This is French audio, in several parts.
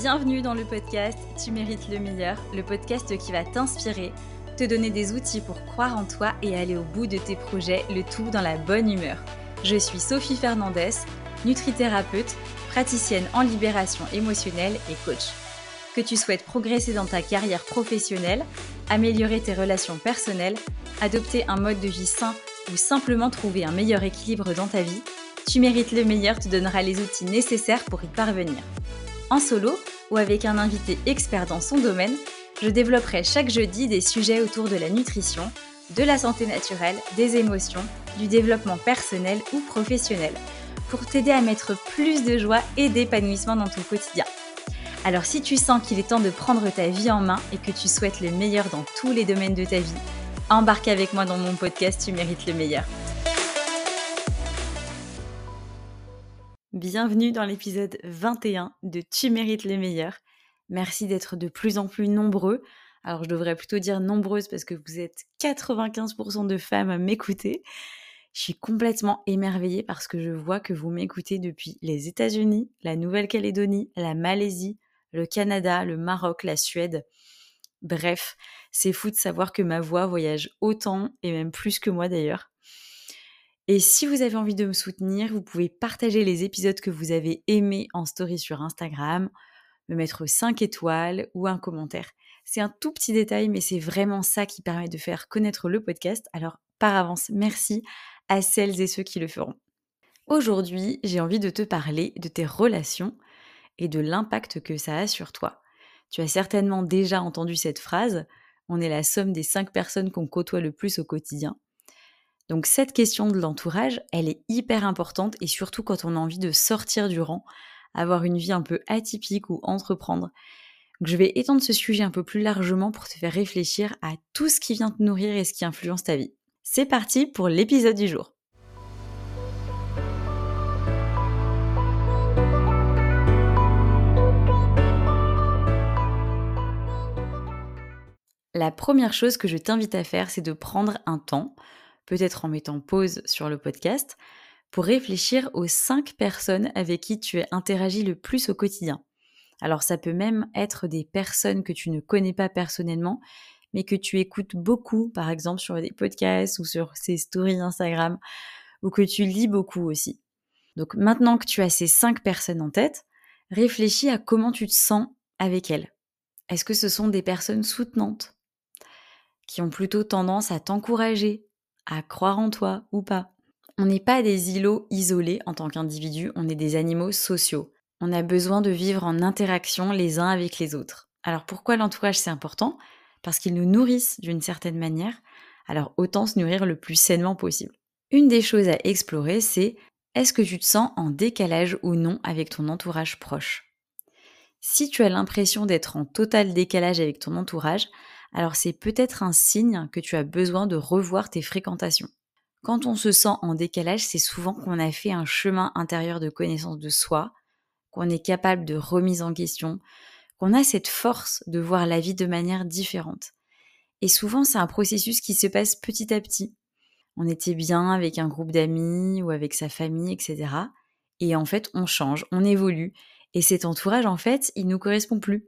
Bienvenue dans le podcast Tu mérites le meilleur, le podcast qui va t'inspirer, te donner des outils pour croire en toi et aller au bout de tes projets, le tout dans la bonne humeur. Je suis Sophie Fernandez, nutrithérapeute, praticienne en libération émotionnelle et coach. Que tu souhaites progresser dans ta carrière professionnelle, améliorer tes relations personnelles, adopter un mode de vie sain ou simplement trouver un meilleur équilibre dans ta vie, Tu mérites le meilleur te donnera les outils nécessaires pour y parvenir. En solo ou avec un invité expert dans son domaine, je développerai chaque jeudi des sujets autour de la nutrition, de la santé naturelle, des émotions, du développement personnel ou professionnel, pour t'aider à mettre plus de joie et d'épanouissement dans ton quotidien. Alors si tu sens qu'il est temps de prendre ta vie en main et que tu souhaites le meilleur dans tous les domaines de ta vie, embarque avec moi dans mon podcast Tu mérites le meilleur. Bienvenue dans l'épisode 21 de Tu mérites le meilleur. Merci d'être de plus en plus nombreux. Alors je devrais plutôt dire nombreuses parce que vous êtes 95% de femmes à m'écouter. Je suis complètement émerveillée parce que je vois que vous m'écoutez depuis les États-Unis, la Nouvelle-Calédonie, la Malaisie, le Canada, le Maroc, la Suède. Bref, c'est fou de savoir que ma voix voyage autant et même plus que moi d'ailleurs. Et si vous avez envie de me soutenir, vous pouvez partager les épisodes que vous avez aimés en story sur Instagram, me mettre 5 étoiles ou un commentaire. C'est un tout petit détail, mais c'est vraiment ça qui permet de faire connaître le podcast. Alors, par avance, merci à celles et ceux qui le feront. Aujourd'hui, j'ai envie de te parler de tes relations et de l'impact que ça a sur toi. Tu as certainement déjà entendu cette phrase, on est la somme des 5 personnes qu'on côtoie le plus au quotidien. Donc cette question de l'entourage, elle est hyper importante et surtout quand on a envie de sortir du rang, avoir une vie un peu atypique ou entreprendre. Je vais étendre ce sujet un peu plus largement pour te faire réfléchir à tout ce qui vient te nourrir et ce qui influence ta vie. C'est parti pour l'épisode du jour. La première chose que je t'invite à faire, c'est de prendre un temps peut-être en mettant pause sur le podcast, pour réfléchir aux cinq personnes avec qui tu es interagi le plus au quotidien. Alors ça peut même être des personnes que tu ne connais pas personnellement, mais que tu écoutes beaucoup, par exemple sur des podcasts ou sur ces stories Instagram, ou que tu lis beaucoup aussi. Donc maintenant que tu as ces cinq personnes en tête, réfléchis à comment tu te sens avec elles. Est-ce que ce sont des personnes soutenantes, qui ont plutôt tendance à t'encourager, à croire en toi ou pas. On n'est pas des îlots isolés en tant qu'individu, on est des animaux sociaux. On a besoin de vivre en interaction les uns avec les autres. Alors pourquoi l'entourage c'est important? Parce qu'ils nous nourrissent d'une certaine manière, alors autant se nourrir le plus sainement possible. Une des choses à explorer, c'est est-ce que tu te sens en décalage ou non avec ton entourage proche? Si tu as l'impression d'être en total décalage avec ton entourage, alors c'est peut-être un signe que tu as besoin de revoir tes fréquentations. Quand on se sent en décalage, c'est souvent qu'on a fait un chemin intérieur de connaissance de soi, qu'on est capable de remise en question, qu'on a cette force de voir la vie de manière différente. Et souvent, c'est un processus qui se passe petit à petit. On était bien avec un groupe d'amis ou avec sa famille, etc. Et en fait, on change, on évolue. Et cet entourage, en fait, il nous correspond plus.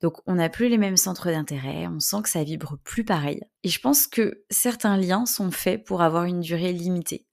Donc on n'a plus les mêmes centres d'intérêt, on sent que ça vibre plus pareil. Et je pense que certains liens sont faits pour avoir une durée limitée.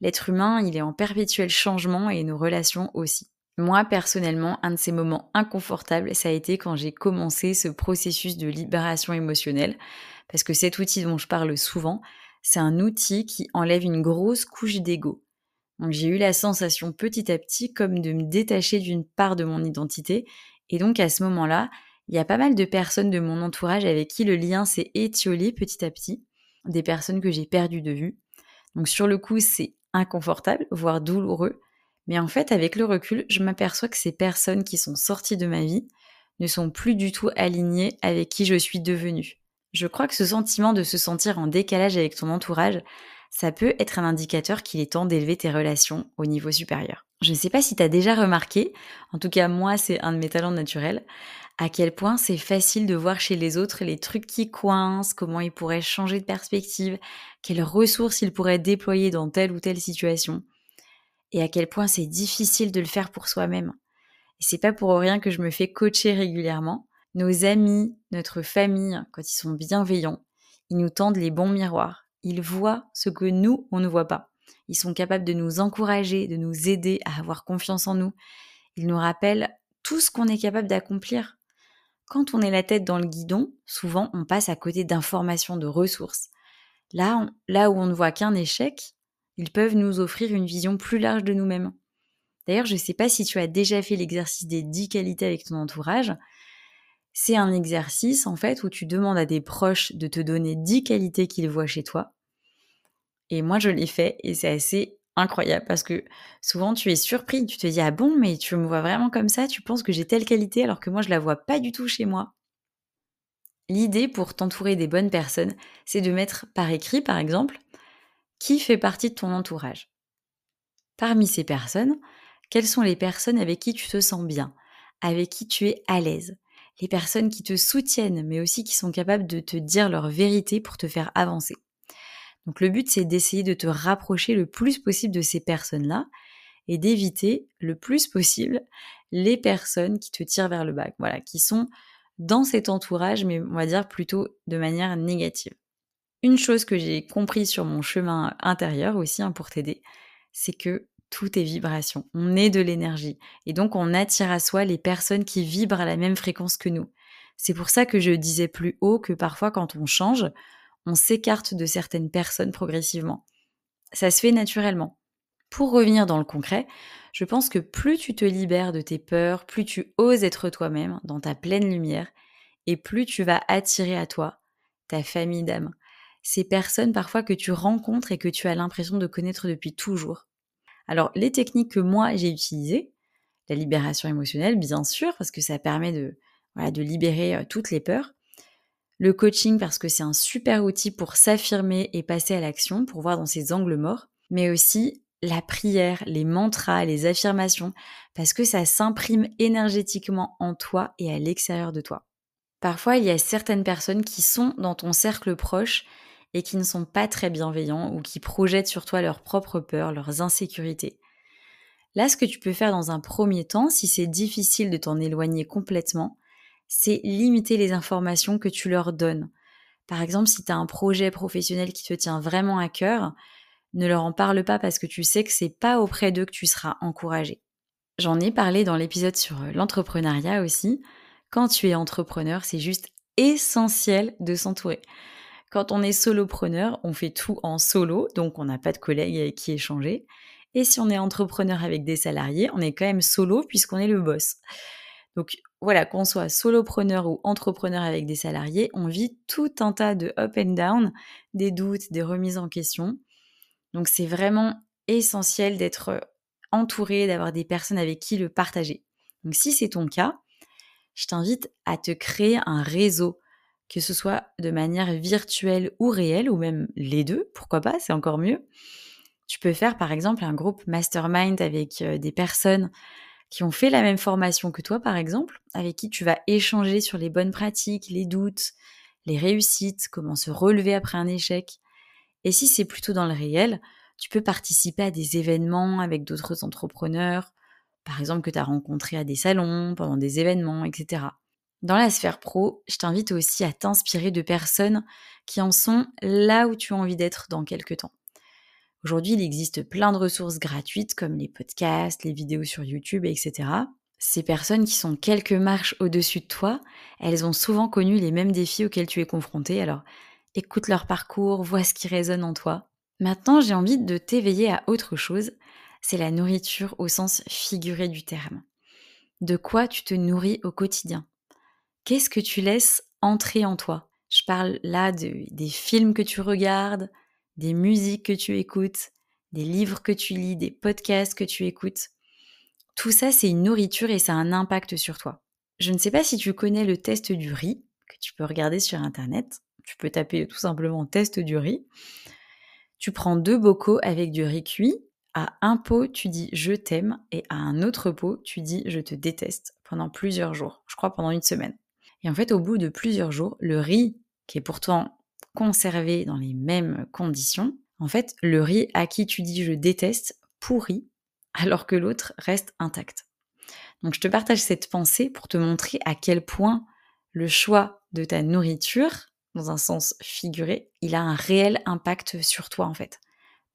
L'être humain, il est en perpétuel changement et nos relations aussi. Moi, personnellement, un de ces moments inconfortables, ça a été quand j'ai commencé ce processus de libération émotionnelle, parce que cet outil dont je parle souvent, c'est un outil qui enlève une grosse couche d'ego. Donc j'ai eu la sensation petit à petit comme de me détacher d'une part de mon identité, et donc à ce moment-là, il y a pas mal de personnes de mon entourage avec qui le lien s'est étiolé petit à petit, des personnes que j'ai perdues de vue. Donc sur le coup, c'est inconfortable, voire douloureux, mais en fait, avec le recul, je m'aperçois que ces personnes qui sont sorties de ma vie ne sont plus du tout alignées avec qui je suis devenue. Je crois que ce sentiment de se sentir en décalage avec ton entourage, ça peut être un indicateur qu'il est temps d'élever tes relations au niveau supérieur. Je ne sais pas si tu as déjà remarqué, en tout cas moi c'est un de mes talents naturels, à quel point c'est facile de voir chez les autres les trucs qui coincent, comment ils pourraient changer de perspective, quelles ressources ils pourraient déployer dans telle ou telle situation, et à quel point c'est difficile de le faire pour soi-même. Et c'est pas pour rien que je me fais coacher régulièrement. Nos amis, notre famille, quand ils sont bienveillants, ils nous tendent les bons miroirs. Ils voient ce que nous, on ne voit pas. Ils sont capables de nous encourager, de nous aider à avoir confiance en nous. Ils nous rappellent tout ce qu'on est capable d'accomplir. Quand on est la tête dans le guidon, souvent on passe à côté d'informations, de ressources. Là, où on ne voit qu'un échec, ils peuvent nous offrir une vision plus large de nous-mêmes. D'ailleurs, je ne sais pas si tu as déjà fait l'exercice des 10 qualités avec ton entourage. C'est un exercice, en fait, où tu demandes à des proches de te donner 10 qualités qu'ils voient chez toi. Et moi, je l'ai fait et c'est assez incroyable parce que souvent tu es surpris. Tu te dis, ah bon, mais tu me vois vraiment comme ça? Tu penses que j'ai telle qualité alors que moi, je la vois pas du tout chez moi. L'idée pour t'entourer des bonnes personnes, c'est de mettre par écrit, par exemple, qui fait partie de ton entourage. Parmi ces personnes, quelles sont les personnes avec qui tu te sens bien, avec qui tu es à l'aise, les personnes qui te soutiennent, mais aussi qui sont capables de te dire leur vérité pour te faire avancer. Donc le but, c'est d'essayer de te rapprocher le plus possible de ces personnes-là et d'éviter le plus possible les personnes qui te tirent vers le bas, voilà, qui sont dans cet entourage, mais on va dire plutôt de manière négative. Une chose que j'ai compris sur mon chemin intérieur aussi hein, pour t'aider, c'est que tout est vibration. On est de l'énergie. Et donc, on attire à soi les personnes qui vibrent à la même fréquence que nous. C'est pour ça que je disais plus haut que parfois, quand on change, on s'écarte de certaines personnes progressivement. Ça se fait naturellement. Pour revenir dans le concret, je pense que plus tu te libères de tes peurs, plus tu oses être toi-même dans ta pleine lumière, et plus tu vas attirer à toi ta famille d'âme, ces personnes parfois que tu rencontres et que tu as l'impression de connaître depuis toujours. Alors les techniques que moi j'ai utilisées, la libération émotionnelle bien sûr, parce que ça permet de, libérer euh, toutes les peurs, le coaching parce que c'est un super outil pour s'affirmer et passer à l'action, pour voir dans ses angles morts, mais aussi la prière, les mantras, les affirmations, parce que ça s'imprime énergétiquement en toi et à l'extérieur de toi. Parfois, il y a certaines personnes qui sont dans ton cercle proche et qui ne sont pas très bienveillants ou qui projettent sur toi leurs propres peurs, leurs insécurités. Là, ce que tu peux faire dans un premier temps, si c'est difficile de t'en éloigner complètement, c'est limiter les informations que tu leur donnes. Par exemple, si tu as un projet professionnel qui te tient vraiment à cœur, ne leur en parle pas parce que tu sais que c'est pas auprès d'eux que tu seras encouragé. J'en ai parlé dans l'épisode sur l'entrepreneuriat aussi. Quand tu es entrepreneur, c'est juste essentiel de s'entourer. Quand on est solopreneur, on fait tout en solo, donc on n'a pas de collègues avec qui échanger. Et si on est entrepreneur avec des salariés, on est quand même solo puisqu'on est le boss. Donc voilà, qu'on soit solopreneur ou entrepreneur avec des salariés, on vit tout un tas de up and down, des doutes, des remises en question. Donc c'est vraiment essentiel d'être entouré, d'avoir des personnes avec qui le partager. Donc si c'est ton cas, je t'invite à te créer un réseau, que ce soit de manière virtuelle ou réelle, ou même les deux, pourquoi pas, c'est encore mieux. Tu peux faire par exemple un groupe mastermind avec des personnes qui ont fait la même formation que toi, par exemple, avec qui tu vas échanger sur les bonnes pratiques, les doutes, les réussites, comment se relever après un échec. Et si c'est plutôt dans le réel, tu peux participer à des événements avec d'autres entrepreneurs, par exemple que tu as rencontré à des salons, pendant des événements, etc. Dans la sphère pro, je t'invite aussi à t'inspirer de personnes qui en sont là où tu as envie d'être dans quelques temps. Aujourd'hui, il existe plein de ressources gratuites comme les podcasts, les vidéos sur YouTube, etc. Ces personnes qui sont quelques marches au-dessus de toi, elles ont souvent connu les mêmes défis auxquels tu es confronté, alors écoute leur parcours, vois ce qui résonne en toi. Maintenant, j'ai envie de t'éveiller à autre chose, c'est la nourriture au sens figuré du terme. De quoi tu te nourris au quotidien? Qu'est-ce que tu laisses entrer en toi? Je parle là de, des films que tu regardes, des musiques que tu écoutes, des livres que tu lis, des podcasts que tu écoutes. Tout ça, c'est une nourriture et ça a un impact sur toi. Je ne sais pas si tu connais le test du riz, que tu peux regarder sur Internet. Tu peux taper tout simplement test du riz. Tu prends deux bocaux avec du riz cuit. À un pot, tu dis je t'aime et à un autre pot, tu dis je te déteste pendant plusieurs jours. Je crois pendant une semaine. Et en fait, au bout de plusieurs jours, le riz, qui est pourtant conservé dans les mêmes conditions, en fait, le riz à qui tu dis je déteste pourrit alors que l'autre reste intact. Donc je te partage cette pensée pour te montrer à quel point le choix de ta nourriture, dans un sens figuré, il a un réel impact sur toi en fait.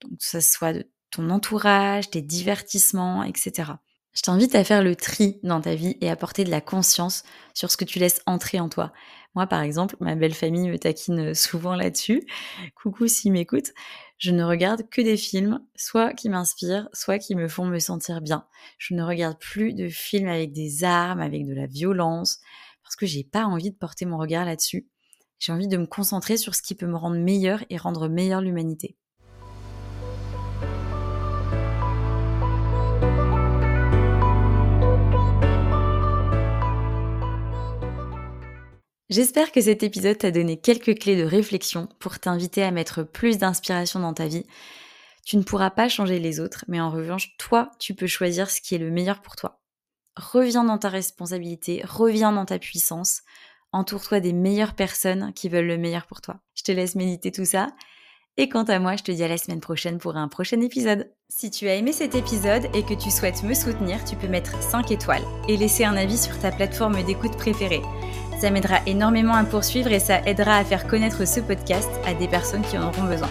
Donc que ce soit de ton entourage, tes divertissements, etc. Je t'invite à faire le tri dans ta vie et à porter de la conscience sur ce que tu laisses entrer en toi. Moi, par exemple, ma belle famille me taquine souvent là-dessus. Coucou s'ils m'écoutent. Je ne regarde que des films, soit qui m'inspirent, soit qui me font me sentir bien. Je ne regarde plus de films avec des armes, avec de la violence, parce que j'ai pas envie de porter mon regard là-dessus. J'ai envie de me concentrer sur ce qui peut me rendre meilleur et rendre meilleure l'humanité. J'espère que cet épisode t'a donné quelques clés de réflexion pour t'inviter à mettre plus d'inspiration dans ta vie. Tu ne pourras pas changer les autres, mais en revanche, toi, tu peux choisir ce qui est le meilleur pour toi. Reviens dans ta responsabilité, reviens dans ta puissance, entoure-toi des meilleures personnes qui veulent le meilleur pour toi. Je te laisse méditer tout ça. Et quant à moi, je te dis à la semaine prochaine pour un prochain épisode. Si tu as aimé cet épisode et que tu souhaites me soutenir, tu peux mettre 5 étoiles et laisser un avis sur ta plateforme d'écoute préférée. Ça m'aidera énormément à poursuivre et ça aidera à faire connaître ce podcast à des personnes qui en auront besoin.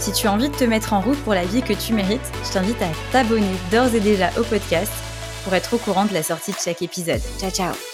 Si tu as envie de te mettre en route pour la vie que tu mérites, je t'invite à t'abonner d'ores et déjà au podcast pour être au courant de la sortie de chaque épisode. Ciao ciao